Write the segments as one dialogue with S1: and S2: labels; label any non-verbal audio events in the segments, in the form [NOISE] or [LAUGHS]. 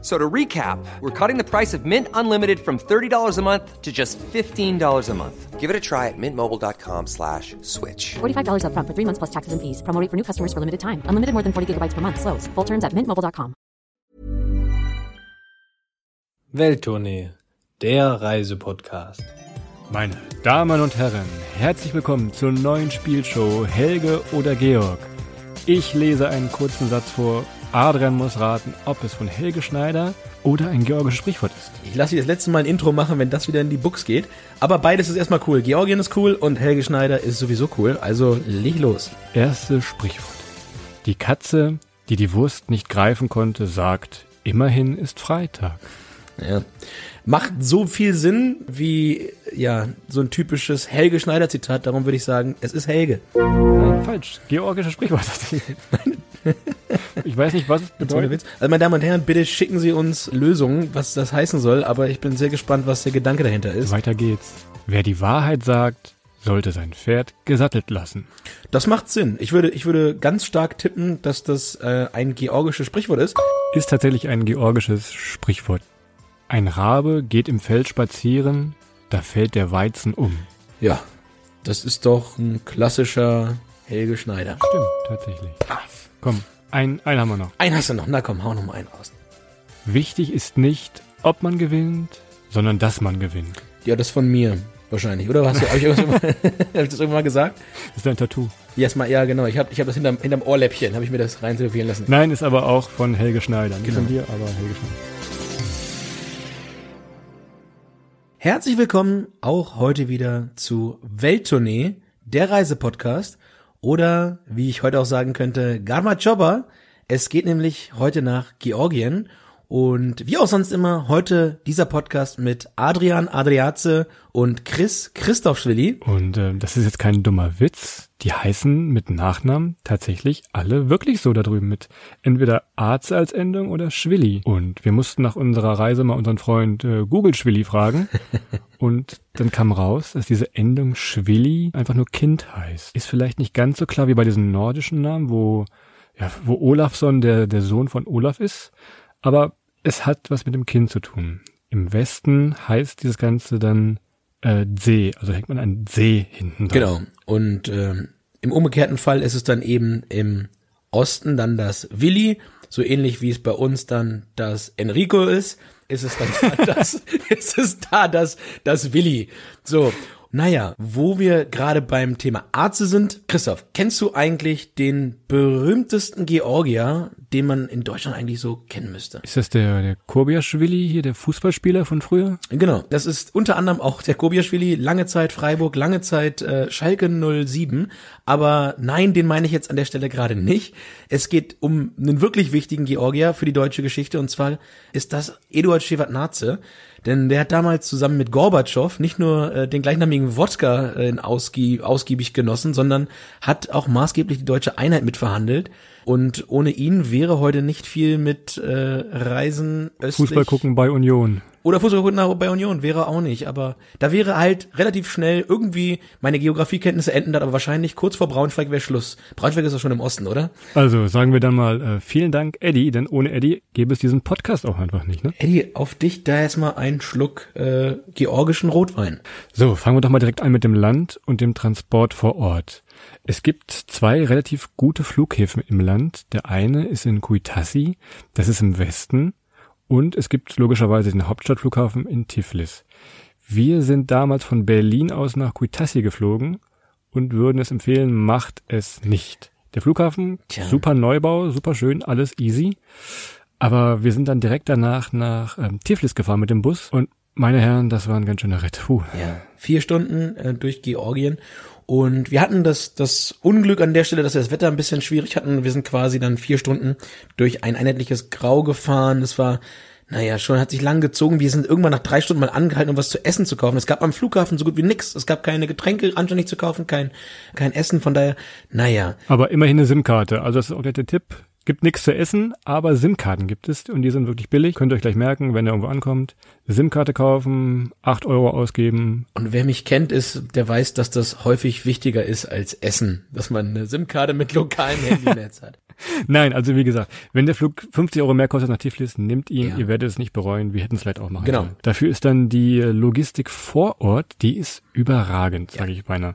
S1: So to recap, we're cutting the price of Mint Unlimited from $30 a month to just $15 a month.
S2: Give it a try at mintmobile.com slash switch.
S3: $45 upfront for three months plus taxes and fees. Promo rate for new customers for limited time. Unlimited more than 40 gigabytes per month. Slows. Full terms at mintmobile.com.
S4: Welttournee, der Reisepodcast.
S5: Meine Damen und Herren, herzlich willkommen zur neuen Spielshow Helge oder Georg. Ich lese einen kurzen Satz vor. Adrian muss raten, ob es von Helge Schneider oder ein georgisches Sprichwort ist.
S4: Ich lasse dich das letzte Mal ein Intro machen, wenn das wieder in die Books geht. Aber beides ist erstmal cool. Georgien ist cool und Helge Schneider ist sowieso cool. Also leg los.
S5: Erstes Sprichwort. Die Katze, die die Wurst nicht greifen konnte, sagt, immerhin ist Freitag.
S4: Ja. Macht so viel Sinn wie ja so ein typisches Helge Schneider Zitat. Darum würde ich sagen, es ist Helge.
S5: Nein, falsch. Georgisches Sprichwort. [LAUGHS] [LAUGHS] ich weiß nicht, was es bedeutet.
S4: Witz. Also meine Damen und Herren, bitte schicken Sie uns Lösungen, was das heißen soll. Aber ich bin sehr gespannt, was der Gedanke dahinter ist.
S5: Weiter geht's. Wer die Wahrheit sagt, sollte sein Pferd gesattelt lassen.
S4: Das macht Sinn. Ich würde, ich würde ganz stark tippen, dass das äh, ein georgisches Sprichwort ist.
S5: Ist tatsächlich ein georgisches Sprichwort. Ein Rabe geht im Feld spazieren, da fällt der Weizen um.
S4: Ja, das ist doch ein klassischer Helge Schneider.
S5: Stimmt, tatsächlich. Komm, ein, einen haben wir noch.
S4: Einen hast du noch. Na komm, hau noch mal einen raus.
S5: Wichtig ist nicht, ob man gewinnt, sondern dass man gewinnt.
S4: Ja, das von mir wahrscheinlich, oder? Hast du, hab ich, irgendwas, [LAUGHS] [LAUGHS] hab ich das irgendwann mal gesagt?
S5: Ist ein Tattoo.
S4: Yes, mal, ja, genau. Ich habe ich hab das hinterm, hinterm Ohrläppchen, habe ich mir das rein tätowieren lassen.
S5: Nein, ist aber auch von Helge Schneider. Nicht
S4: Genau.
S5: von dir, aber Helge Schneider.
S4: Herzlich willkommen auch heute wieder zu Welttournee, der Reisepodcast. Oder, wie ich heute auch sagen könnte, Garma Chobba. Es geht nämlich heute nach Georgien. Und wie auch sonst immer, heute dieser Podcast mit Adrian Adriaze und Chris Christophschwili.
S5: Und äh, das ist jetzt kein dummer Witz. Die heißen mit Nachnamen tatsächlich alle wirklich so da drüben mit entweder Arze als Endung oder Schwilli. Und wir mussten nach unserer Reise mal unseren Freund äh, Google Schwilli fragen. [LAUGHS] und dann kam raus, dass diese Endung Schwilli einfach nur Kind heißt. Ist vielleicht nicht ganz so klar wie bei diesen nordischen Namen, wo, ja, wo Olafsson der, der Sohn von Olaf ist. Aber es hat was mit dem Kind zu tun. Im Westen heißt dieses Ganze dann äh, See, also hängt man einen See hinten dran.
S4: Genau. Und ähm, im umgekehrten Fall ist es dann eben im Osten dann das Willi, so ähnlich wie es bei uns dann das Enrico ist, ist es dann da [LAUGHS] das, ist es da das, das Willi. So. Naja, wo wir gerade beim Thema Arze sind, Christoph, kennst du eigentlich den berühmtesten Georgier, den man in Deutschland eigentlich so kennen müsste?
S5: Ist das der, der Korbiaschwili hier, der Fußballspieler von früher?
S4: Genau, das ist unter anderem auch der Kobiaschwili, lange Zeit Freiburg, lange Zeit äh, Schalke 07, aber nein, den meine ich jetzt an der Stelle gerade nicht. Es geht um einen wirklich wichtigen Georgier für die deutsche Geschichte und zwar ist das Eduard Shevardnadze, denn der hat damals zusammen mit Gorbatschow nicht nur äh, den gleichnamigen Wodka äh, ausgie ausgiebig genossen, sondern hat auch maßgeblich die deutsche Einheit mitverhandelt. Und ohne ihn wäre heute nicht viel mit äh, Reisen östlich.
S5: Fußball gucken bei Union.
S4: Oder Fußball gucken nach- bei Union wäre auch nicht, aber da wäre halt relativ schnell irgendwie meine Geografiekenntnisse enden dann aber wahrscheinlich kurz vor Braunschweig wäre Schluss. Braunschweig ist doch schon im Osten, oder?
S5: Also sagen wir dann mal äh, vielen Dank, Eddie, denn ohne Eddie gäbe es diesen Podcast auch einfach nicht, ne?
S4: Eddie, auf dich da erstmal ein Schluck äh, georgischen Rotwein.
S5: So, fangen wir doch mal direkt an mit dem Land und dem Transport vor Ort. Es gibt zwei relativ gute Flughäfen im Land. Der eine ist in Kuitassi, das ist im Westen. Und es gibt logischerweise den Hauptstadtflughafen in Tiflis. Wir sind damals von Berlin aus nach Kuitassi geflogen und würden es empfehlen, macht es nicht. Der Flughafen,
S4: Tja.
S5: super Neubau, super schön, alles easy. Aber wir sind dann direkt danach nach ähm, Tiflis gefahren mit dem Bus und meine Herren, das war ein ganz schöner Ritt. Puh.
S4: Ja, vier Stunden äh, durch Georgien. Und wir hatten das, das Unglück an der Stelle, dass wir das Wetter ein bisschen schwierig hatten. Wir sind quasi dann vier Stunden durch ein einheitliches Grau gefahren. Das war, naja, schon hat sich lang gezogen. Wir sind irgendwann nach drei Stunden mal angehalten, um was zu essen zu kaufen. Es gab am Flughafen so gut wie nix. Es gab keine Getränke anständig zu kaufen, kein, kein Essen. Von daher, naja,
S5: Aber immerhin eine SIM-Karte. Also das ist auch der Tipp. Gibt nichts zu essen, aber SIM-Karten gibt es und die sind wirklich billig. Könnt ihr euch gleich merken, wenn ihr irgendwo ankommt. SIM-Karte kaufen, acht Euro ausgeben.
S4: Und wer mich kennt, ist, der weiß, dass das häufig wichtiger ist als Essen, dass man eine SIM-Karte mit lokalem Handynetz hat. [LAUGHS]
S5: Nein, also wie gesagt, wenn der Flug 50 Euro mehr kostet nach Tiflis, nimmt ihn,
S4: Ja.
S5: ihr werdet es nicht bereuen, wir hätten es vielleicht auch machen
S4: Genau.
S5: können. Dafür ist dann die Logistik vor Ort, die ist überragend, sage ich beinahe.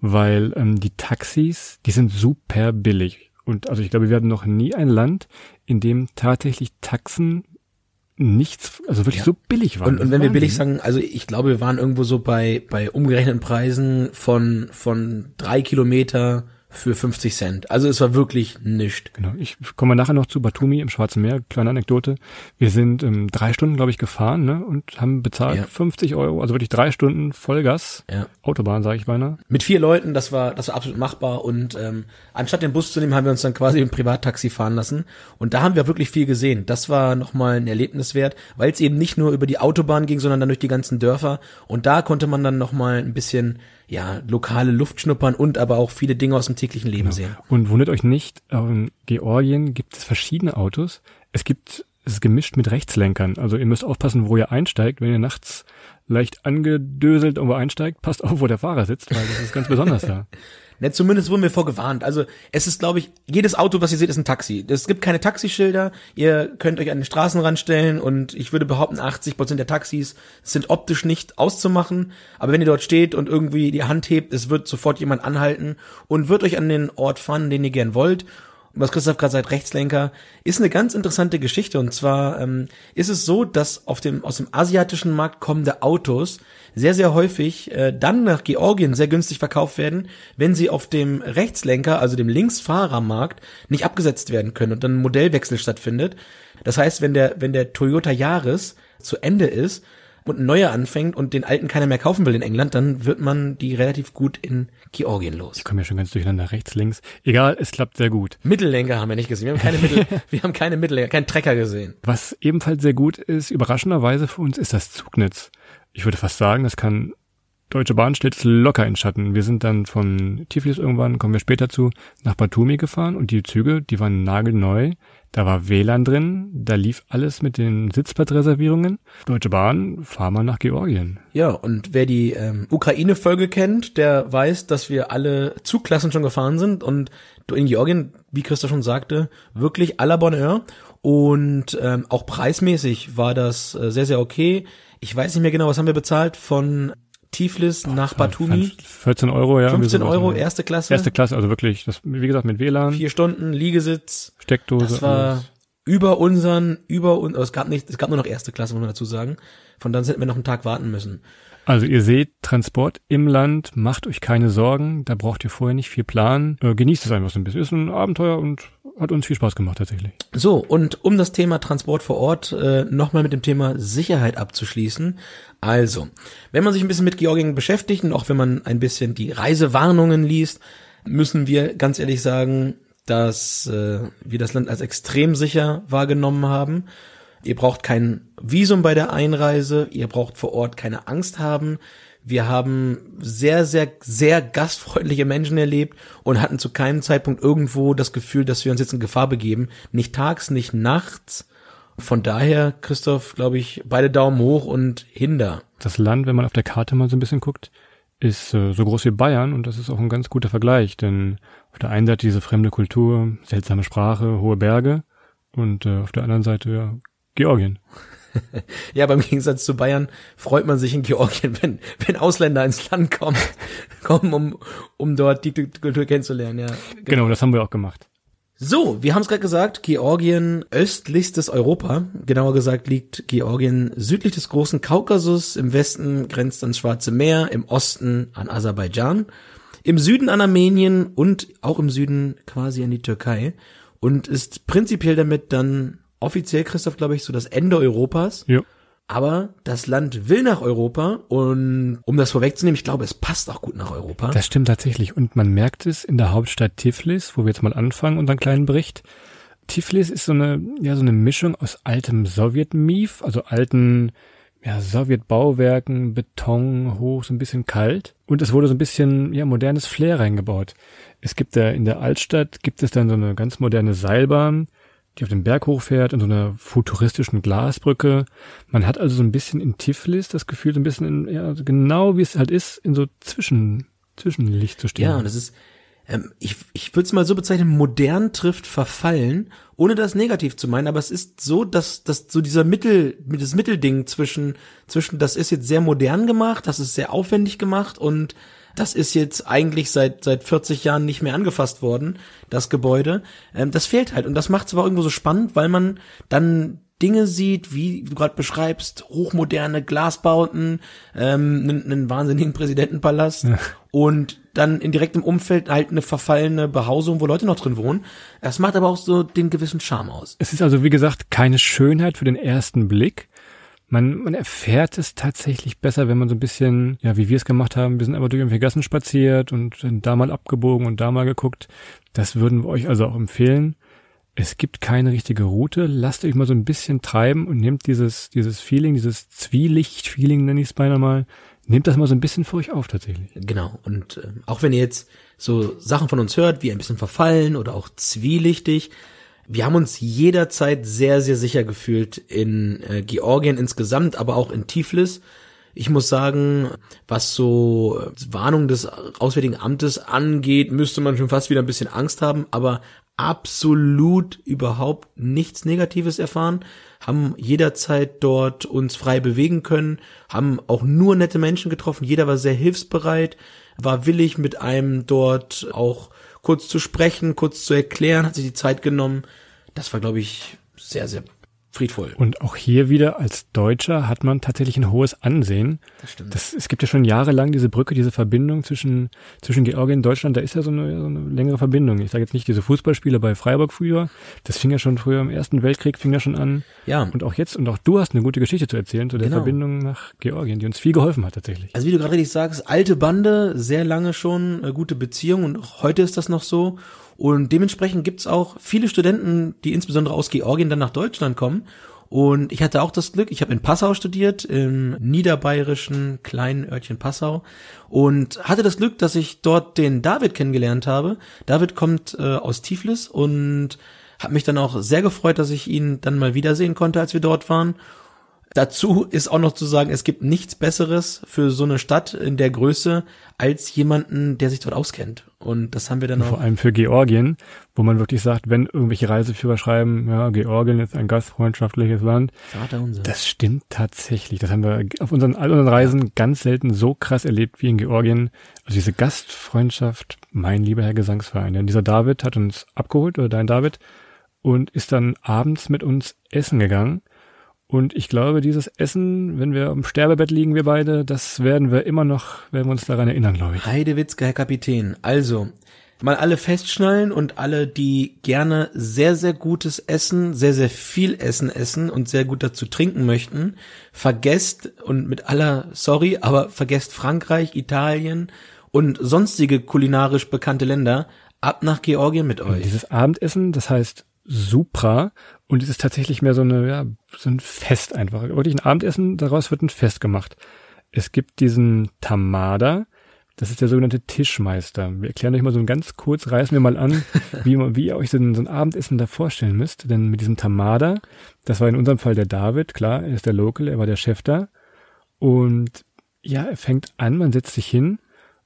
S5: Weil ähm, die Taxis, die sind super billig. Und also ich glaube, wir hatten noch nie ein Land, in dem tatsächlich Taxen nichts, also wirklich
S4: Ja.
S5: so billig waren.
S4: Und, und wenn wir billig sagen, also ich glaube, wir waren irgendwo so bei, bei umgerechneten Preisen von, von drei Kilometer für 50 Cent. Also es war wirklich nischt.
S5: Genau, ich komme nachher noch zu Batumi im Schwarzen Meer. Kleine Anekdote. Wir sind ähm, drei Stunden, glaube ich, gefahren ne, und haben bezahlt
S4: Ja.
S5: 50 Euro, also wirklich drei Stunden Vollgas.
S4: Ja.
S5: Autobahn, sage ich beinahe.
S4: Mit vier Leuten, das war, das war absolut machbar und ähm, anstatt den Bus zu nehmen, haben wir uns dann quasi im Privattaxi fahren lassen und da haben wir wirklich viel gesehen. Das war nochmal ein Erlebnis wert, weil es eben nicht nur über die Autobahn ging, sondern dann durch die ganzen Dörfer und da konnte man dann nochmal ein bisschen, ja, lokale Luft schnuppern und aber auch viele Dinge aus dem täglichen Leben sehen.
S5: Und wundert euch nicht, in Georgien gibt es verschiedene Autos. Es gibt ist gemischt mit Rechtslenkern. Also ihr müsst aufpassen, wo ihr einsteigt. Wenn ihr nachts leicht angedöselt irgendwo einsteigt, passt auf, wo der Fahrer sitzt, weil das ist ganz besonders da. [LAUGHS]
S4: Ne, zumindest wurden wir vorgewarnt. Also es ist, glaube ich, jedes Auto, was ihr seht, ist ein Taxi. Es gibt keine Taxischilder. Ihr könnt euch an den Straßenrand stellen und ich würde behaupten, 80 Prozent der Taxis sind optisch nicht auszumachen. Aber wenn ihr dort steht und irgendwie die Hand hebt, es wird sofort jemand anhalten und wird euch an den Ort fahren, den ihr gern wollt. Was Christoph gerade sagt, Rechtslenker, ist eine ganz interessante Geschichte. Und zwar ähm, ist es so, dass auf dem aus dem asiatischen Markt kommende Autos sehr, sehr häufig äh, dann nach Georgien sehr günstig verkauft werden, wenn sie auf dem Rechtslenker, also dem Linksfahrermarkt, nicht abgesetzt werden können und dann ein Modellwechsel stattfindet. Das heißt, wenn der, wenn der Toyota Yaris zu Ende ist und ein neuer anfängt und den alten keiner mehr kaufen will in England, dann wird man die relativ gut in Georgien los.
S5: Ich komme ja schon ganz durcheinander, rechts, links. Egal, es klappt sehr gut.
S4: Mittellenker haben wir nicht gesehen. Wir haben keine Mittel, [LAUGHS] wir haben keine Mittellenker, keinen Trecker gesehen.
S5: Was ebenfalls sehr gut ist, überraschenderweise für uns, ist das Zugnetz. Ich würde fast sagen, das kann Deutsche Bahn stellt es locker in Schatten. Wir sind dann von Tiflis irgendwann, kommen wir später zu, nach Batumi gefahren und die Züge, die waren nagelneu. Da war WLAN drin, da lief alles mit den Sitzplatzreservierungen. Deutsche Bahn, fahr mal nach Georgien.
S4: Ja, und wer die ähm, Ukraine-Folge kennt, der weiß, dass wir alle Zugklassen schon gefahren sind und in Georgien, wie Christoph schon sagte, wirklich à la Bonheur. Und ähm, auch preismäßig war das äh, sehr, sehr okay. Ich weiß nicht mehr genau, was haben wir bezahlt von Tiflis nach Batumi?
S5: 14 Euro, ja. wir
S4: 15
S5: sind aus
S4: Euro, erste Klasse,
S5: Erste Klasse, also wirklich, das, wie gesagt, mit WLAN,
S4: vier Stunden, Liegesitz.
S5: Steckdose.
S4: Das war
S5: alles.
S4: über unseren, über uns, es gab nicht, es gab nur noch erste Klasse, muss man dazu sagen. Von dann hätten wir noch einen Tag warten müssen.
S5: Also ihr seht, Transport im Land, macht euch keine Sorgen, da braucht ihr vorher nicht viel planen. Äh, genießt es einfach so ein bisschen. Ist ein Abenteuer und hat uns viel Spaß gemacht tatsächlich.
S4: So, und um das Thema Transport vor Ort äh, nochmal mit dem Thema Sicherheit abzuschließen. Also, wenn man sich ein bisschen mit Georgien beschäftigt und auch wenn man ein bisschen die Reisewarnungen liest, müssen wir ganz ehrlich sagen, dass äh, wir das Land als extrem sicher wahrgenommen haben. Ihr braucht kein Visum bei der Einreise, ihr braucht vor Ort keine Angst haben. Wir haben sehr, sehr, sehr gastfreundliche Menschen erlebt und hatten zu keinem Zeitpunkt irgendwo das Gefühl, dass wir uns jetzt in Gefahr begeben. Nicht tags, nicht nachts. Von daher, Christoph, glaube ich, beide Daumen hoch und hinder.
S5: Das Land, wenn man auf der Karte mal so ein bisschen guckt, ist äh, so groß wie Bayern und das ist auch ein ganz guter Vergleich, denn auf der einen Seite diese fremde Kultur, seltsame Sprache, hohe Berge und äh, auf der anderen Seite ja, Georgien. [LAUGHS]
S4: Ja, beim Gegensatz zu Bayern freut man sich in Georgien, wenn, wenn Ausländer ins Land kommen, [LAUGHS] kommen, um, um dort die Kultur kennenzulernen, ja.
S5: Genau, das haben wir auch gemacht.
S4: So, wir haben es gerade gesagt, Georgien östlichstes Europa. Genauer gesagt liegt Georgien südlich des großen Kaukasus, im Westen grenzt ans Schwarze Meer, im Osten an Aserbaidschan, im Süden an Armenien und auch im Süden quasi an die Türkei und ist prinzipiell damit dann offiziell, Christoph, glaube ich, so das Ende Europas.
S5: Ja.
S4: Aber das Land will nach Europa und um das vorwegzunehmen, ich glaube, es passt auch gut nach Europa.
S5: Das stimmt tatsächlich. Und man merkt es in der Hauptstadt Tiflis, wo wir jetzt mal anfangen, unseren kleinen Bericht. Tiflis ist so eine, ja, so eine Mischung aus altem Sowjet-Mief, also alten ja, Sowjetbauwerken, Beton hoch, so ein bisschen kalt. Und es wurde so ein bisschen, ja, modernes Flair reingebaut. Es gibt da in der Altstadt gibt es dann so eine ganz moderne Seilbahn, die auf den Berg hochfährt in so einer futuristischen Glasbrücke. Man hat also so ein bisschen in Tiflis das Gefühl, so ein bisschen in, ja, genau wie es halt ist, in so Zwischen, Zwischenlicht zu stehen.
S4: Ja, und das ist, ähm, ich, ich würde es mal so bezeichnen, modern trifft verfallen, ohne das negativ zu meinen, aber es ist so, dass, dass so dieser Mittel, das Mittelding zwischen, zwischen, das ist jetzt sehr modern gemacht, das ist sehr aufwendig gemacht und das ist jetzt eigentlich seit seit 40 Jahren nicht mehr angefasst worden, das Gebäude. Ähm, das fehlt halt und das macht es aber irgendwo so spannend, weil man dann Dinge sieht, wie du gerade beschreibst, hochmoderne Glasbauten, ähm, einen, einen wahnsinnigen Präsidentenpalast ja. und dann in direktem Umfeld halt eine verfallene Behausung, wo Leute noch drin wohnen. Das macht aber auch so den gewissen Charme aus.
S5: Es ist also, wie gesagt, keine Schönheit für den ersten Blick. Man, man erfährt es tatsächlich besser, wenn man so ein bisschen, ja, wie wir es gemacht haben, wir sind aber durch irgendwelche Gassen spaziert und da mal abgebogen und da mal geguckt. Das würden wir euch also auch empfehlen. Es gibt keine richtige Route. Lasst euch mal so ein bisschen treiben und nehmt dieses, dieses Feeling, dieses Zwielicht-Feeling, nenne ich es beinahe mal, nehmt das mal so ein bisschen für euch auf tatsächlich.
S4: Genau. Und äh, auch wenn ihr jetzt so Sachen von uns hört, wie ein bisschen verfallen oder auch zwielichtig, wir haben uns jederzeit sehr, sehr sicher gefühlt in äh, Georgien insgesamt, aber auch in Tiflis. Ich muss sagen, was so äh, Warnung des Auswärtigen Amtes angeht, müsste man schon fast wieder ein bisschen Angst haben, aber absolut überhaupt nichts Negatives erfahren, haben jederzeit dort uns frei bewegen können, haben auch nur nette Menschen getroffen, jeder war sehr hilfsbereit, war willig mit einem dort auch kurz zu sprechen, kurz zu erklären, hat sich die Zeit genommen. Das war, glaube ich, sehr, sehr friedvoll.
S5: Und auch hier wieder als Deutscher hat man tatsächlich ein hohes Ansehen. Das stimmt. Das, es gibt ja schon jahrelang diese Brücke, diese Verbindung zwischen, zwischen Georgien und Deutschland. Da ist ja so eine, so eine längere Verbindung. Ich sage jetzt nicht diese Fußballspiele bei Freiburg früher. Das fing ja schon früher im Ersten Weltkrieg, fing ja schon an. Ja. Und auch jetzt, und auch du hast eine gute Geschichte zu erzählen zu der genau. Verbindung nach Georgien, die uns viel geholfen hat tatsächlich.
S4: Also wie du gerade richtig sagst, alte Bande, sehr lange schon, äh, gute Beziehung und auch heute ist das noch so. Und dementsprechend gibt's auch viele Studenten, die insbesondere aus Georgien dann nach Deutschland kommen. Und ich hatte auch das Glück, ich habe in Passau studiert, im niederbayerischen kleinen Örtchen Passau und hatte das Glück, dass ich dort den David kennengelernt habe. David kommt äh, aus Tiflis und hat mich dann auch sehr gefreut, dass ich ihn dann mal wiedersehen konnte, als wir dort waren. Dazu ist auch noch zu sagen, es gibt nichts Besseres für so eine Stadt in der Größe als jemanden, der sich dort auskennt. Und das haben wir dann auch.
S5: Vor allem für Georgien, wo man wirklich sagt, wenn irgendwelche Reiseführer schreiben, ja, Georgien ist ein gastfreundschaftliches Land. Das stimmt tatsächlich. Das haben wir auf unseren, all unseren Reisen ganz selten so krass erlebt wie in Georgien. Also diese Gastfreundschaft, mein lieber Herr Gesangsverein. Denn dieser David hat uns abgeholt, oder dein David, und ist dann abends mit uns essen gegangen und ich glaube, dieses Essen, wenn wir im Sterbebett liegen, wir beide, das werden wir immer noch, werden wir uns daran erinnern, glaube ich.
S4: Heidewitzke, Herr Kapitän. Also, mal alle festschnallen und alle, die gerne sehr, sehr gutes Essen, sehr, sehr viel Essen essen und sehr gut dazu trinken möchten, vergesst und mit aller, sorry, aber vergesst Frankreich, Italien und sonstige kulinarisch bekannte Länder ab nach Georgien mit euch. Und
S5: dieses Abendessen, das heißt Supra und es ist tatsächlich mehr so eine, ja, so ein Fest einfach. Wirklich ein Abendessen, daraus wird ein Fest gemacht. Es gibt diesen Tamada, das ist der sogenannte Tischmeister. Wir erklären euch mal so ganz kurz, reißen wir mal an, [LAUGHS] wie, wie ihr euch so ein, so ein Abendessen da vorstellen müsst. Denn mit diesem Tamada, das war in unserem Fall der David, klar, er ist der Local, er war der Chef da. Und ja, er fängt an, man setzt sich hin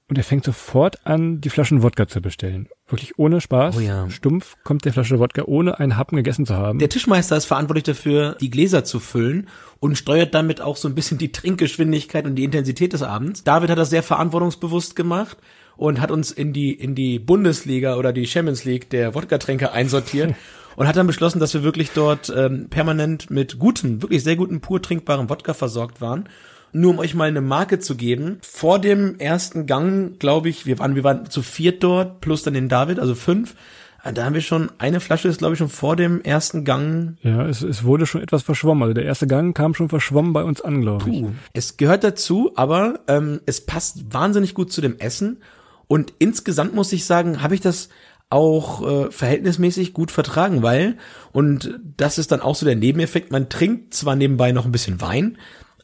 S5: und er fängt sofort an, die Flaschen Wodka zu bestellen. Wirklich ohne Spaß. Oh ja. Stumpf kommt der Flasche Wodka, ohne einen Happen gegessen zu haben.
S4: Der Tischmeister ist verantwortlich dafür, die Gläser zu füllen und steuert damit auch so ein bisschen die Trinkgeschwindigkeit und die Intensität des Abends. David hat das sehr verantwortungsbewusst gemacht und hat uns in die, in die Bundesliga oder die Champions League der Wodka-Tränke einsortiert. [LAUGHS] und hat dann beschlossen, dass wir wirklich dort ähm, permanent mit guten, wirklich sehr guten, pur trinkbaren Wodka versorgt waren nur um euch mal eine Marke zu geben. Vor dem ersten Gang, glaube ich, wir waren, wir waren zu viert dort, plus dann den David, also fünf. Ah, da haben wir schon, eine Flasche ist, glaube ich, schon vor dem ersten Gang.
S5: Ja, es, es wurde schon etwas verschwommen. Also der erste Gang kam schon verschwommen bei uns an, glaube ich.
S4: Es gehört dazu, aber ähm, es passt wahnsinnig gut zu dem Essen. Und insgesamt muss ich sagen, habe ich das auch äh, verhältnismäßig gut vertragen, weil, und das ist dann auch so der Nebeneffekt, man trinkt zwar nebenbei noch ein bisschen Wein,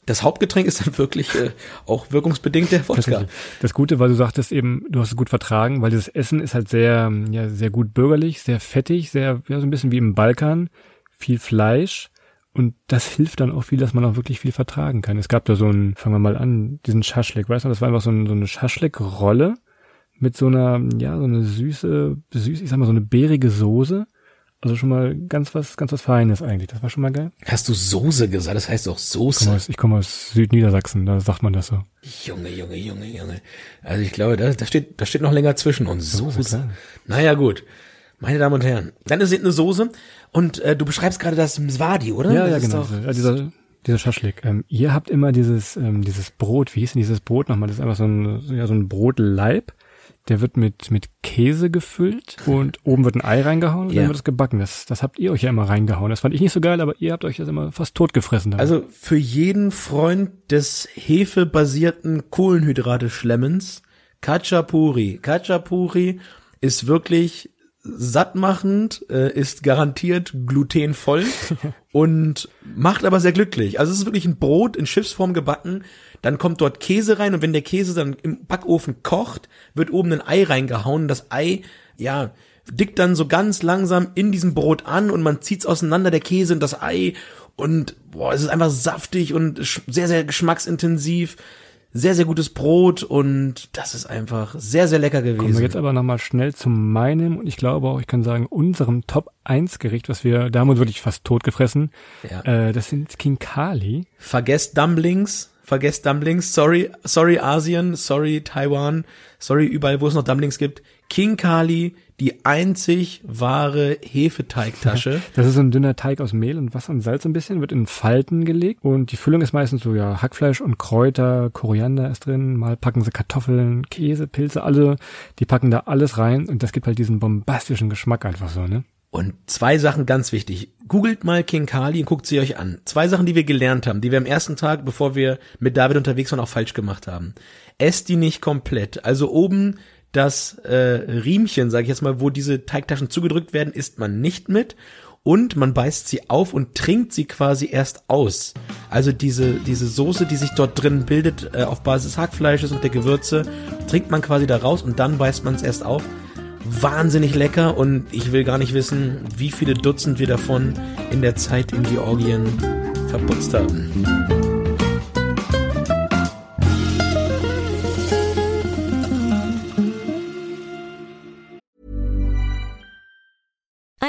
S4: Das Hauptgetränk ist dann wirklich äh, auch wirkungsbedingt der Wodka.
S5: Das Gute, weil du sagtest eben, du hast es gut vertragen, weil dieses Essen ist halt sehr, ja, sehr gut bürgerlich, sehr fettig, sehr, ja, so ein bisschen wie im Balkan, viel Fleisch. Und das hilft dann auch viel, dass man auch wirklich viel vertragen kann. Es gab da so ein, fangen wir mal an, diesen Schaschlik, weißt du, das war einfach so, ein, so eine Schaschlik-Rolle mit so einer, ja, so eine süße, süß, ich sag mal, so eine beerige Soße. Also schon mal ganz was, ganz was Feines eigentlich. Das war schon mal geil.
S4: Hast du Soße gesagt? Das heißt doch
S5: Ich komme
S4: Soße.
S5: aus, ich komme aus Südniedersachsen, da sagt man das so.
S4: Junge, Junge, Junge, Junge. Also ich glaube, da, da steht, da steht noch länger zwischen uns. Soße.
S5: klar.
S4: Naja, gut. Meine Damen und Herren. Dann ist es eine Soße. Und äh, du beschreibst gerade das Mswadi, oder?
S5: Ja,
S4: das
S5: ja, genau.
S4: Doch,
S5: ja, dieser, dieser Schaschlik. Ähm, ihr habt immer dieses, ähm, dieses Brot, wie hieß denn dieses Brot nochmal? Das ist einfach so ein, ja, so ein Brotleib. Der wird mit, mit Käse gefüllt und oben wird ein Ei reingehauen und
S4: Ja.
S5: dann wird es gebacken. Das, das habt ihr euch ja immer reingehauen. Das fand ich nicht so geil, aber ihr habt euch das immer fast totgefressen. damit.
S4: Also für jeden Freund des hefebasierten Kohlenhydrate-Schlemmens, Kachapuri. Kachapuri ist wirklich sattmachend, äh, ist garantiert glutenvoll [LAUGHS] und macht aber sehr glücklich. Also es ist wirklich ein Brot in Schiffsform gebacken, dann kommt dort Käse rein und wenn der Käse dann im Backofen kocht, wird oben ein Ei reingehauen. Das Ei, ja, dickt dann so ganz langsam in diesem Brot an und man zieht's auseinander, der Käse und das Ei und boah, es ist einfach saftig und sehr, sehr geschmacksintensiv. Sehr, sehr gutes Brot und das ist einfach sehr, sehr lecker gewesen.
S5: Kommen wir jetzt aber nochmal schnell zu meinem und ich glaube auch, ich kann sagen, unserem Top 1 Gericht, was wir, da haben wir wirklich fast totgefressen.
S4: Ja.
S5: Äh, das sind King Kali.
S4: Vergesst Dumplings, vergesst Dumplings, sorry, sorry Asien, sorry Taiwan, sorry überall, wo es noch Dumplings gibt. King Kali, die einzig wahre Hefeteigtasche. [LAUGHS]
S5: Das ist so ein dünner Teig aus Mehl und Wasser und Salz ein bisschen, wird in Falten gelegt und die Füllung ist meistens so, ja, Hackfleisch und Kräuter, Koriander ist drin, mal packen sie Kartoffeln, Käse, Pilze, alle, die packen da alles rein und das gibt halt diesen bombastischen Geschmack einfach so, ne?
S4: Und zwei Sachen ganz wichtig. Googelt mal King Kali und guckt sie euch an. Zwei Sachen, die wir gelernt haben, die wir am ersten Tag, bevor wir mit David unterwegs waren, auch falsch gemacht haben. Esst die nicht komplett. Also oben das äh, Riemchen, sage ich jetzt mal, wo diese Teigtaschen zugedrückt werden, isst man nicht mit. Und man beißt sie auf und trinkt sie quasi erst aus. Also diese, diese Soße, die sich dort drin bildet, äh, auf Basis Hackfleisches und der Gewürze, trinkt man quasi da raus und dann beißt man es erst auf wahnsinnig lecker und ich will gar nicht wissen, wie viele Dutzend wir davon in der Zeit in Georgien verputzt haben.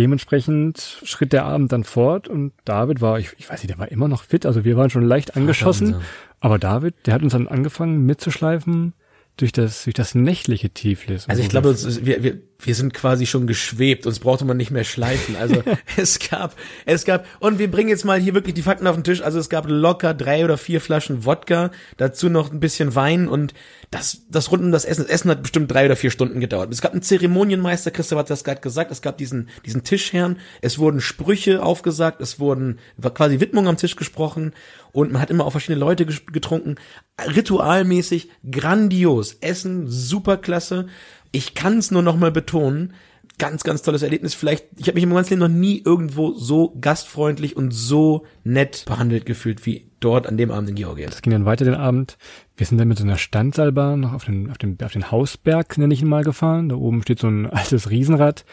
S5: Dementsprechend schritt der Abend dann fort und David war, ich, ich weiß nicht, der war immer noch fit, also wir waren schon leicht angeschossen,
S4: unser.
S5: aber David, der hat uns dann angefangen mitzuschleifen durch das, durch das nächtliche Tiflis.
S4: Also ich
S5: Und
S4: glaube,
S5: wir-
S4: wir, wir, sind quasi schon geschwebt, uns brauchte man nicht mehr schleifen. Also [LAUGHS] es gab, es gab, und wir bringen jetzt mal hier wirklich die Fakten auf den Tisch. Also es gab locker drei oder vier Flaschen Wodka, dazu noch ein bisschen Wein und das, das rund um das Essen. Das Essen hat bestimmt drei oder vier Stunden gedauert. Es gab einen Zeremonienmeister, Christoph hat das gerade gesagt, es gab diesen, diesen Tischherrn, es wurden Sprüche aufgesagt, es wurden war quasi Widmungen am Tisch gesprochen und man hat immer auf verschiedene Leute getrunken. Ritualmäßig, grandios, Essen, superklasse. Ich kann es nur noch mal betonen, ganz, ganz tolles Erlebnis. Vielleicht, ich habe mich im ganzen Leben noch nie irgendwo so gastfreundlich und so nett behandelt gefühlt wie dort an dem Abend in Georgien.
S5: Das ging dann weiter den Abend. Wir sind dann mit so einer Standseilbahn noch auf den, auf den, auf den Hausberg, nenne ich ihn mal, gefahren. Da oben steht so ein [LAUGHS] altes Riesenrad.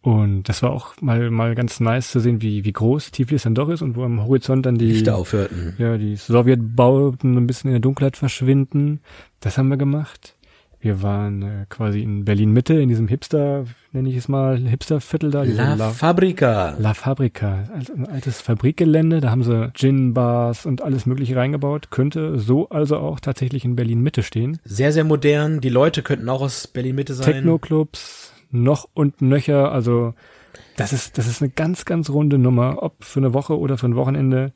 S5: Und das war auch mal, mal ganz nice zu sehen, wie, wie groß Tiflis dann doch ist und wo am Horizont dann die,
S4: Lichter aufhörten.
S5: ja, die Sowjetbauten so ein bisschen in der Dunkelheit verschwinden. Das haben wir gemacht. Wir waren äh, quasi in Berlin Mitte, in diesem Hipster, nenne ich es mal, Hipsterviertel da. diese
S4: La Fabrica.
S5: La Fabrica, also ein altes Fabrikgelände, da haben sie Gin-Bars und alles mögliche reingebaut. Könnte so also auch tatsächlich in Berlin Mitte stehen.
S4: Sehr, sehr modern. Die Leute könnten auch aus Berlin-Mitte sein.
S5: Techno-Clubs, noch und nöcher, also Das ist, das ist eine ganz, ganz runde Nummer. Ob für eine Woche oder für ein Wochenende.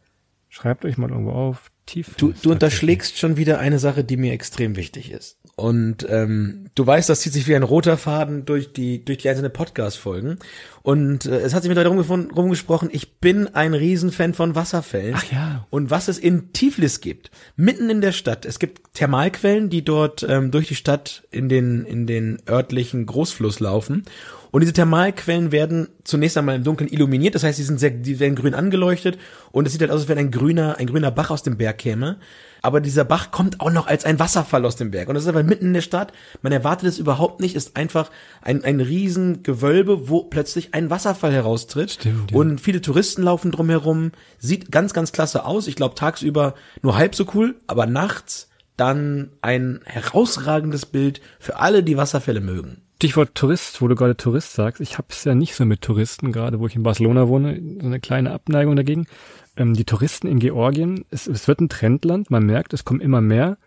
S5: Schreibt euch mal irgendwo auf. Tief.
S4: Du, du unterschlägst schon wieder eine Sache, die mir extrem wichtig ist. Und ähm, du weißt, das zieht sich wie ein roter Faden durch die durch die einzelnen Podcast-Folgen. Und äh, es hat sich mit darum rumgesprochen, ich bin ein Riesenfan von Wasserfällen.
S5: Ach ja.
S4: Und was es in Tiflis gibt, mitten in der Stadt. Es gibt Thermalquellen, die dort ähm, durch die Stadt in den in den örtlichen Großfluss laufen. Und diese Thermalquellen werden zunächst einmal im Dunkeln illuminiert, das heißt, sie sind sehr, die werden grün angeleuchtet und es sieht halt aus, als wenn ein grüner, ein grüner Bach aus dem Berg käme. Aber dieser Bach kommt auch noch als ein Wasserfall aus dem Berg. Und das ist aber mitten in der Stadt. Man erwartet es überhaupt nicht. Ist einfach ein, ein riesen Gewölbe, wo plötzlich ein Wasserfall heraustritt.
S5: Stimmt, ja.
S4: Und viele Touristen laufen drumherum. Sieht ganz, ganz klasse aus. Ich glaube, tagsüber nur halb so cool, aber nachts dann ein herausragendes Bild für alle, die Wasserfälle mögen.
S5: Stichwort Tourist, wo du gerade Tourist sagst. Ich hab's ja nicht so mit Touristen, gerade wo ich in Barcelona wohne, so eine kleine Abneigung dagegen. Ähm, die Touristen in Georgien, es, es wird ein Trendland, man merkt, es kommen immer mehr,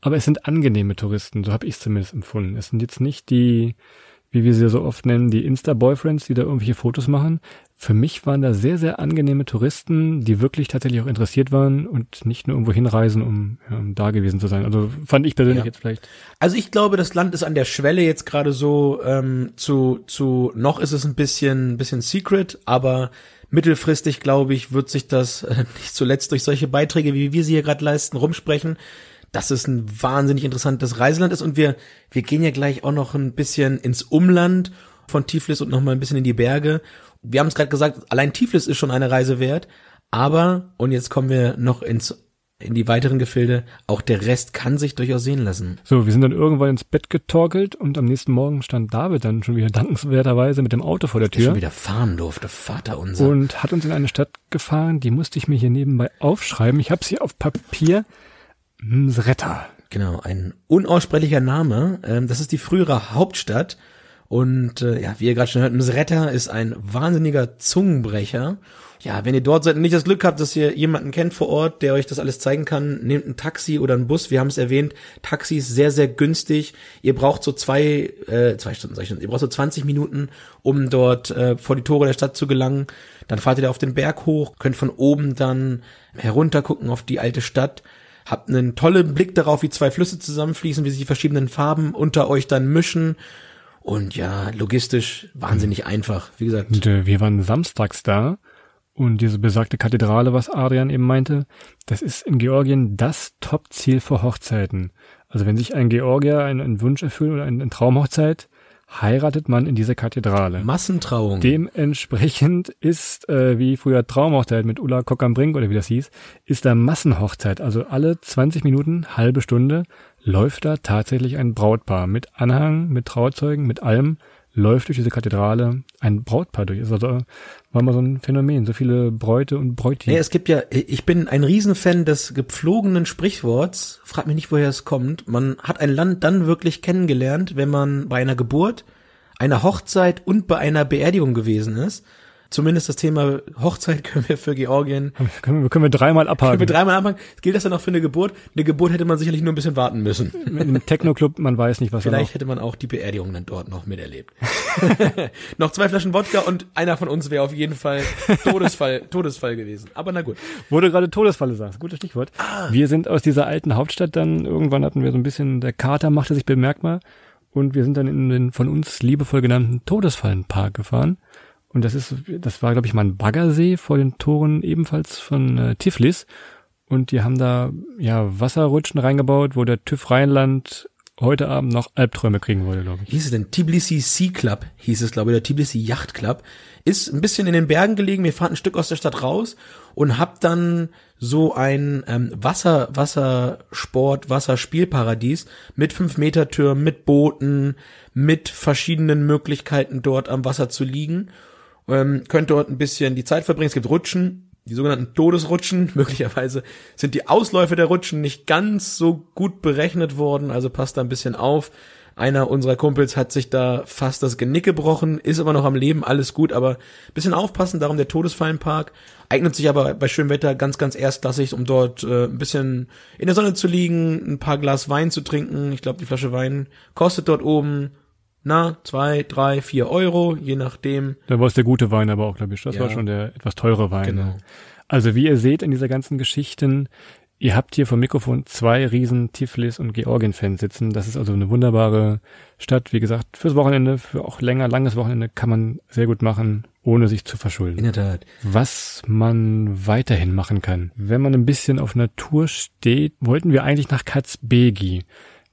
S5: aber es sind angenehme Touristen, so habe ich zumindest empfunden. Es sind jetzt nicht die, wie wir sie so oft nennen, die Insta-Boyfriends, die da irgendwelche Fotos machen. Für mich waren da sehr, sehr angenehme Touristen, die wirklich tatsächlich auch interessiert waren und nicht nur irgendwo hinreisen, um, ja, um da gewesen zu sein. Also fand ich persönlich
S4: Ja.
S5: jetzt vielleicht.
S4: Also ich glaube, das Land ist an der Schwelle jetzt gerade so ähm, zu zu noch ist es ein bisschen ein bisschen secret, aber mittelfristig glaube ich wird sich das äh, [LAUGHS] nicht zuletzt durch solche Beiträge wie wir sie hier gerade leisten rumsprechen, dass es ein wahnsinnig interessantes Reiseland ist und wir wir gehen ja gleich auch noch ein bisschen ins Umland von Tiflis und noch mal ein bisschen in die Berge. Wir haben es gerade gesagt, allein Tiflis ist schon eine Reise wert, aber und jetzt kommen wir noch ins in die weiteren Gefilde, auch der Rest kann sich durchaus sehen lassen.
S5: So, wir sind dann irgendwann ins Bett getorkelt und am nächsten Morgen stand David dann schon wieder [LAUGHS] dankenswerterweise mit dem Auto vor der
S4: der schon
S5: Tür
S4: wieder fahren durfte, Vater unser.
S5: und hat uns in eine Stadt gefahren, die musste ich mir hier nebenbei aufschreiben. Ich habe sie auf Papier. Msretta.
S4: genau, ein unaussprechlicher Name. Ähm, das ist die frühere Hauptstadt. Und äh, ja, wie ihr gerade schon hört, Msretta ist ein wahnsinniger Zungenbrecher. Ja, wenn ihr dort seid und nicht das Glück habt, dass ihr jemanden kennt vor Ort, der euch das alles zeigen kann, nehmt ein Taxi oder einen Bus. Wir haben es erwähnt, Taxi ist sehr, sehr günstig. Ihr braucht so zwei, äh, zwei Stunden, sag ich schon, ihr braucht so 20 Minuten, um dort äh, vor die Tore der Stadt zu gelangen. Dann fahrt ihr da auf den Berg hoch, könnt von oben dann herunter gucken auf die alte Stadt. Habt einen tollen Blick darauf, wie zwei Flüsse zusammenfließen, wie sich die verschiedenen Farben unter euch dann mischen. Und ja, logistisch wahnsinnig einfach. Wie gesagt,
S5: Und äh, wir waren samstags da und diese besagte Kathedrale, was Adrian eben meinte, das ist in Georgien das Top-Ziel für Hochzeiten. Also wenn sich ein Georgier einen, einen Wunsch erfüllt oder eine, eine Traumhochzeit, heiratet man in dieser Kathedrale.
S4: Massentrauung.
S5: Dementsprechend ist, äh, wie früher Traumhochzeit mit Ulla Kock am Brink oder wie das hieß, ist da Massenhochzeit. Also alle 20 Minuten, halbe Stunde läuft da tatsächlich ein Brautpaar mit Anhang, mit Trauzeugen, mit allem läuft durch diese Kathedrale ein Brautpaar durch. Ist also war mal so ein Phänomen. So viele Bräute und Bräuti.
S4: Nee, es gibt ja, ich bin ein Riesenfan des gepflogenen Sprichworts. Frag mich nicht, woher es kommt. Man hat ein Land dann wirklich kennengelernt, wenn man bei einer Geburt, einer Hochzeit und bei einer Beerdigung gewesen ist. Zumindest das Thema Hochzeit können wir für Georgien
S5: können, wir, können wir dreimal abhaken.
S4: Können wir dreimal anfangen. Gilt das dann auch für eine Geburt? Eine Geburt hätte man sicherlich nur ein bisschen warten müssen.
S5: Mit einem Techno-Club, man weiß nicht, was
S4: Vielleicht hätte man auch die Beerdigung dann dort noch miterlebt. [LAUGHS] noch zwei Flaschen Wodka und einer von uns wäre auf jeden Fall Todesfall, Todesfall gewesen. Aber na gut.
S5: Du gerade Todesfalle sagst, gutes Stichwort. Wir sind aus dieser alten Hauptstadt dann, irgendwann hatten wir so ein bisschen, der Kater machte sich bemerkbar und wir sind dann in den von uns liebevoll genannten Todesfallenpark gefahren. Und das ist, das war, glaube ich, mal ein Baggersee vor den Toren ebenfalls von äh, Tiflis. Und die haben da ja Wasserrutschen reingebaut, wo der TÜV Rheinland heute Abend noch Albträume kriegen würde, glaube ich.
S4: hieß es denn? Tbilisi Sea Club hieß es, glaube ich, oder Tbilisi Yacht Club. Ist ein bisschen in den Bergen gelegen. Wir fahren ein Stück aus der Stadt raus und hab dann so ein ähm, Wasser, Wassersport, Wasserspielparadies mit 5-Meter-Türmen, mit Booten, mit verschiedenen Möglichkeiten dort am Wasser zu liegen. Ähm, könnt dort ein bisschen die Zeit verbringen. Es gibt Rutschen, die sogenannten Todesrutschen. [LAUGHS] Möglicherweise sind die Ausläufe der Rutschen nicht ganz so gut berechnet worden, also passt da ein bisschen auf. Einer unserer Kumpels hat sich da fast das Genick gebrochen, ist aber noch am Leben, alles gut, aber bisschen aufpassen, darum der Todesfallenpark. Eignet sich aber bei schönem Wetter ganz, ganz erstklassig, um dort äh, ein bisschen in der Sonne zu liegen, ein paar Glas Wein zu trinken. Ich glaube, die Flasche Wein kostet dort oben na, zwei, drei, vier Euro, je nachdem.
S5: Da war es der gute Wein aber auch, glaube ich. Das
S4: Ja.
S5: war schon der etwas teure Wein.
S4: Genau.
S5: Also wie ihr seht in dieser ganzen Geschichten, ihr habt hier vom Mikrofon zwei riesen Tiflis und Georgien-Fans sitzen. Das ist also eine wunderbare Stadt. Wie gesagt, fürs Wochenende, für auch länger, langes Wochenende kann man sehr gut machen, ohne sich zu verschulden.
S4: In der Tat.
S5: Was man weiterhin machen kann. Wenn man ein bisschen auf Natur steht, wollten wir eigentlich nach Katzbegi.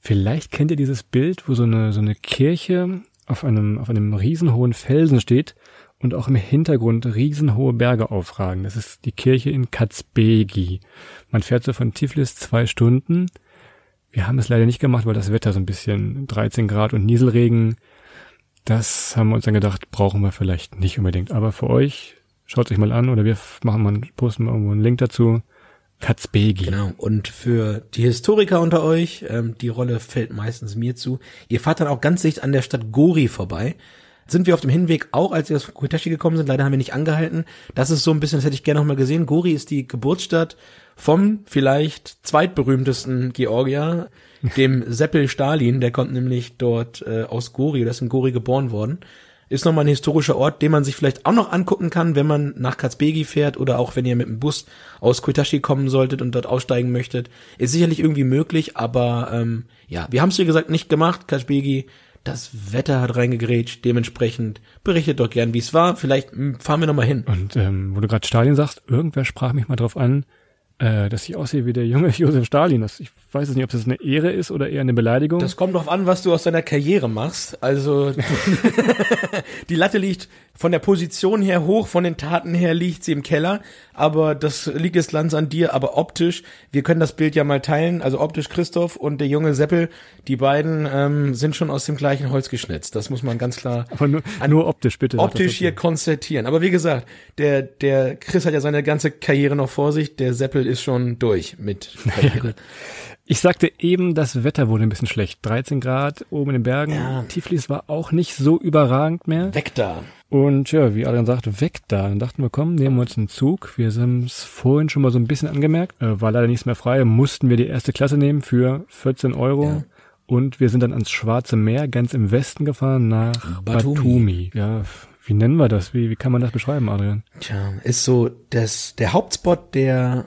S5: Vielleicht kennt ihr dieses Bild, wo so eine, so eine Kirche auf einem, auf einem riesenhohen Felsen steht und auch im Hintergrund riesenhohe Berge aufragen. Das ist die Kirche in Katzbegi. Man fährt so von Tiflis zwei Stunden. Wir haben es leider nicht gemacht, weil das Wetter so ein bisschen 13 Grad und Nieselregen. Das haben wir uns dann gedacht, brauchen wir vielleicht nicht unbedingt. Aber für euch, schaut euch mal an oder wir machen mal, posten mal irgendwo einen Link dazu. Katzbegi.
S4: Genau. Und für die Historiker unter euch, ähm, die Rolle fällt meistens mir zu. Ihr fahrt dann auch ganz dicht an der Stadt Gori vorbei. Sind wir auf dem Hinweg auch, als wir aus Kuitashi gekommen sind, leider haben wir nicht angehalten. Das ist so ein bisschen, das hätte ich gerne noch mal gesehen. Gori ist die Geburtsstadt vom vielleicht zweitberühmtesten Georgier, dem [LAUGHS] Seppel Stalin. Der kommt nämlich dort äh, aus Gori, oder ist in Gori geboren worden. Ist nochmal ein historischer Ort, den man sich vielleicht auch noch angucken kann, wenn man nach Katzbegi fährt oder auch wenn ihr mit dem Bus aus Kuitashi kommen solltet und dort aussteigen möchtet. Ist sicherlich irgendwie möglich, aber ähm, ja, wir haben es wie gesagt nicht gemacht, Katzbegi. Das Wetter hat reingegrätscht, dementsprechend berichtet doch gern, wie es war. Vielleicht hm, fahren wir nochmal hin.
S5: Und ähm, wo du gerade Stalin sagst, irgendwer sprach mich mal drauf an, äh, dass ich aussehe wie der junge [LAUGHS] Josef Stalin. Das, ich weiß es nicht, ob das eine Ehre ist oder eher eine Beleidigung.
S4: Das kommt drauf an, was du aus deiner Karriere machst. Also die Latte liegt von der Position her hoch, von den Taten her liegt sie im Keller, aber das liegt jetzt Glanz an dir, aber optisch, wir können das Bild ja mal teilen, also optisch Christoph und der junge Seppel, die beiden ähm, sind schon aus dem gleichen Holz geschnitzt. Das muss man ganz klar
S5: Aber nur, nur optisch, bitte.
S4: optisch hier konstatieren. Aber wie gesagt, der, der Chris hat ja seine ganze Karriere noch vor sich, der Seppel ist schon durch mit [LAUGHS] Karriere.
S5: Ich sagte eben, das Wetter wurde ein bisschen schlecht. 13 Grad oben in den Bergen.
S4: Ja.
S5: Tiflis war auch nicht so überragend mehr.
S4: Weg da.
S5: Und ja, wie Adrian sagt, weg da. Dann dachten wir, komm, nehmen wir uns einen Zug. Wir haben es vorhin schon mal so ein bisschen angemerkt. Äh, war leider nichts mehr frei. Mussten wir die erste Klasse nehmen für 14 Euro.
S4: Ja.
S5: Und wir sind dann ans Schwarze Meer, ganz im Westen gefahren, nach
S4: Batumi.
S5: Batumi. Ja, wie nennen wir das? Wie, wie kann man das beschreiben, Adrian?
S4: Tja, ist so das der Hauptspot der der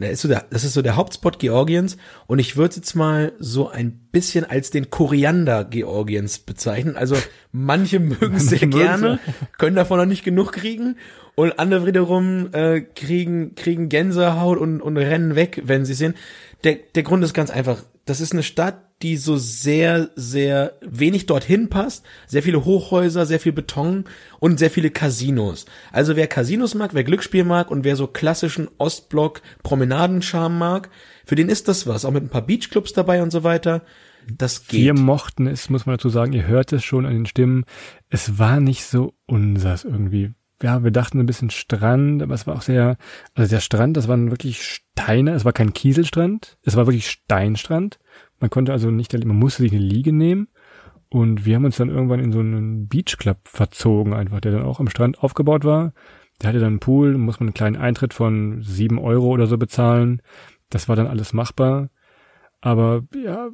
S4: ist so der, das ist so der Hauptspot Georgiens und ich würde jetzt mal so ein bisschen als den Koriander Georgiens bezeichnen. Also manche [LAUGHS] mögen es sehr gerne, können davon noch nicht genug kriegen und andere wiederum äh, kriegen kriegen Gänsehaut und, und rennen weg, wenn sie sehen. Der der Grund ist ganz einfach. Das ist eine Stadt, die so sehr, sehr wenig dorthin passt. Sehr viele Hochhäuser, sehr viel Beton und sehr viele Casinos. Also wer Casinos mag, wer Glücksspiel mag und wer so klassischen Ostblock Promenadenscharme mag, für den ist das was. Auch mit ein paar Beachclubs dabei und so weiter. Das geht.
S5: Wir mochten es, muss man dazu sagen, ihr hört es schon an den Stimmen. Es war nicht so unsers irgendwie. Ja, wir dachten ein bisschen Strand, aber es war auch sehr, also der Strand, das waren wirklich Steine, es war kein Kieselstrand, es war wirklich Steinstrand. Man konnte also nicht, man musste sich eine Liege nehmen. Und wir haben uns dann irgendwann in so einen Beachclub verzogen einfach, der dann auch am Strand aufgebaut war. Der hatte dann einen Pool, muss man einen kleinen Eintritt von sieben Euro oder so bezahlen. Das war dann alles machbar. Aber ja,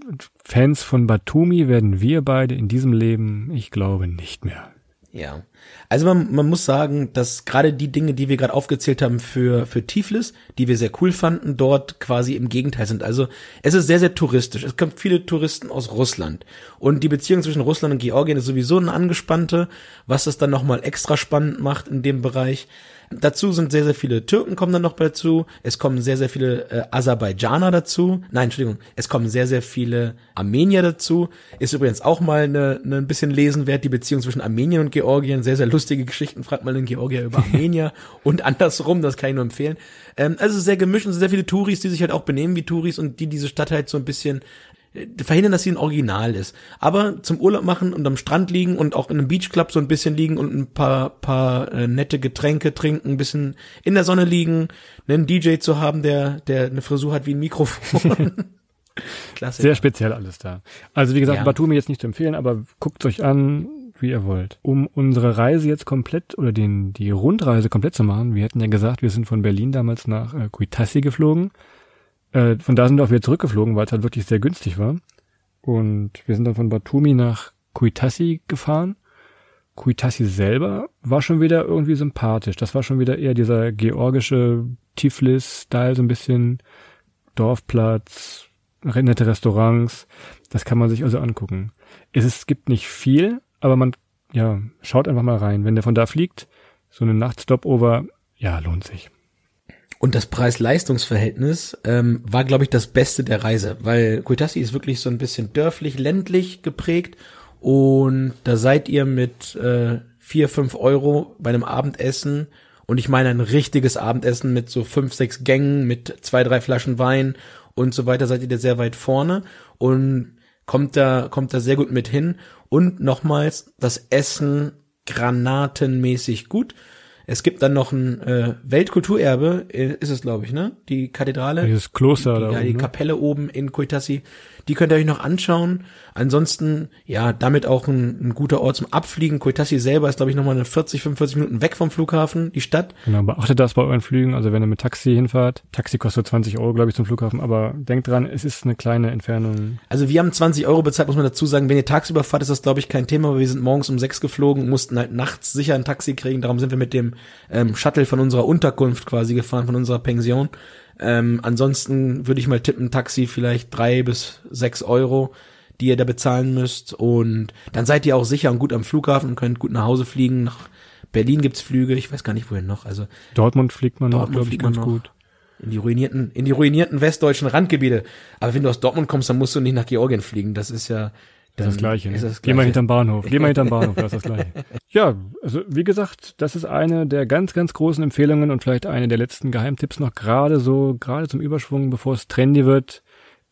S5: Fans von Batumi werden wir beide in diesem Leben, ich glaube, nicht mehr.
S4: Ja. Also man, man muss sagen, dass gerade die Dinge, die wir gerade aufgezählt haben für, für Tiflis, die wir sehr cool fanden, dort quasi im Gegenteil sind. Also es ist sehr, sehr touristisch. Es kommen viele Touristen aus Russland. Und die Beziehung zwischen Russland und Georgien ist sowieso eine angespannte, was es dann nochmal extra spannend macht in dem Bereich. Dazu sind sehr, sehr viele Türken kommen dann noch dazu. Es kommen sehr, sehr viele äh, Aserbaidschaner dazu. Nein, Entschuldigung. Es kommen sehr, sehr viele Armenier dazu. Ist übrigens auch mal eine, eine ein bisschen lesen wert, die Beziehung zwischen Armenien und Georgien. Sehr, sehr lustige Geschichten. Fragt mal einen Georgier über Armenier [LAUGHS] und andersrum. Das kann ich nur empfehlen. Ähm, also sehr gemischt und sehr viele Touris, die sich halt auch benehmen wie Touris und die diese Stadt halt so ein bisschen verhindern, dass sie ein Original ist. Aber zum Urlaub machen und am Strand liegen und auch in einem Beachclub so ein bisschen liegen und ein paar, paar äh, nette Getränke trinken, ein bisschen in der Sonne liegen, einen DJ zu haben, der, der eine Frisur hat wie ein Mikrofon. [LAUGHS] Klasse.
S5: Sehr speziell alles da. Also wie gesagt,
S4: Ja.
S5: Batumi jetzt nicht zu empfehlen, aber guckt euch an, wie ihr wollt. Um unsere Reise jetzt komplett oder den, die Rundreise komplett zu machen, wir hatten ja gesagt, wir sind von Berlin damals nach äh, Kuitassi geflogen. Äh, von da sind wir auch wieder zurückgeflogen, weil es halt wirklich sehr günstig war. Und wir sind dann von Batumi nach Kuitassi gefahren. Kuitassi selber war schon wieder irgendwie sympathisch. Das war schon wieder eher dieser georgische Tiflis-Style, so ein bisschen Dorfplatz, nette Restaurants. Das kann man sich also angucken. Es, ist, es gibt nicht viel, aber man, ja, schaut einfach mal rein. Wenn der von da fliegt, so eine Nachtstopover, ja, lohnt sich.
S4: Und das Preis-Leistungs-Verhältnis ähm, war, glaube ich, das Beste der Reise, weil Kuitassi ist wirklich so ein bisschen dörflich, ländlich geprägt und da seid ihr mit äh, vier, fünf Euro bei einem Abendessen und ich meine ein richtiges Abendessen mit so fünf, sechs Gängen, mit zwei, drei Flaschen Wein und so weiter, seid ihr da sehr weit vorne und kommt da, kommt da sehr gut mit hin. Und nochmals, das Essen granatenmäßig gut. Es gibt dann noch ein äh, Weltkulturerbe, äh, ist es glaube ich, ne? Die Kathedrale.
S5: Dieses Kloster
S4: die,
S5: da
S4: Ja,
S5: oben,
S4: die
S5: ne?
S4: Kapelle oben in Kuitassi. Die könnt ihr euch noch anschauen. Ansonsten, ja, damit auch ein, ein guter Ort zum Abfliegen. Kuitassi selber ist, glaube ich, nochmal eine 40, 45 Minuten weg vom Flughafen, die Stadt.
S5: Genau, beachtet das bei euren Flügen, also wenn ihr mit Taxi hinfahrt. Taxi kostet 20 Euro, glaube ich, zum Flughafen, aber denkt dran, es ist eine kleine Entfernung.
S4: Also wir haben 20 Euro bezahlt, muss man dazu sagen. Wenn ihr tagsüber fahrt, ist das, glaube ich, kein Thema, aber wir sind morgens um sechs geflogen mussten halt nachts sicher ein Taxi kriegen. Darum sind wir mit dem ähm, Shuttle von unserer Unterkunft quasi gefahren, von unserer Pension. Ähm, ansonsten würde ich mal tippen, Taxi vielleicht drei bis sechs Euro, die ihr da bezahlen müsst. Und dann seid ihr auch sicher und gut am Flughafen und könnt gut nach Hause fliegen. Nach Berlin gibt's Flüge, ich weiß gar nicht wohin noch. Also
S5: Dortmund fliegt man noch,
S4: Dortmund
S5: glaube ich,
S4: fliegt man
S5: ganz
S4: noch.
S5: gut.
S4: in die ruinierten, in die ruinierten westdeutschen Randgebiete. Aber wenn du aus Dortmund kommst, dann musst du nicht nach Georgien fliegen. Das ist ja
S5: Das ist das Gleiche.
S4: Ist
S5: ne?
S4: das
S5: Geh mal
S4: Gleiche.
S5: hinterm Bahnhof. Geh mal hinterm [LAUGHS] Bahnhof, das ist das Gleiche. Ja, also wie gesagt, das ist eine der ganz, ganz großen Empfehlungen und vielleicht eine der letzten Geheimtipps noch gerade so, gerade zum Überschwung, bevor es trendy wird.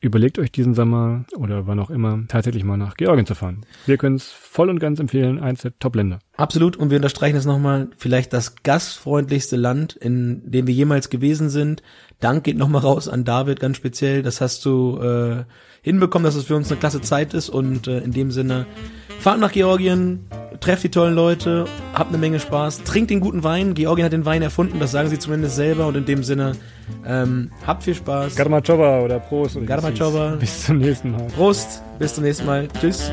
S5: Überlegt euch diesen Sommer oder wann auch immer tatsächlich mal nach Georgien zu fahren. Wir können es voll und ganz empfehlen, eins der Top-Länder.
S4: Absolut. Und wir unterstreichen es nochmal, vielleicht das gastfreundlichste Land, in dem wir jemals gewesen sind. Dank geht nochmal raus an David ganz speziell. Das hast du äh, hinbekommen, dass es für uns eine klasse Zeit ist. Und äh, in dem Sinne, fahrt nach Georgien, trefft die tollen Leute, habt eine Menge Spaß, trinkt den guten Wein. Georgien hat den Wein erfunden, das sagen sie zumindest selber. Und in dem Sinne, ähm, habt viel Spaß.
S5: Garmachova oder Prost. hieß. Bis zum nächsten Mal.
S4: Prost, bis zum nächsten Mal. Tschüss.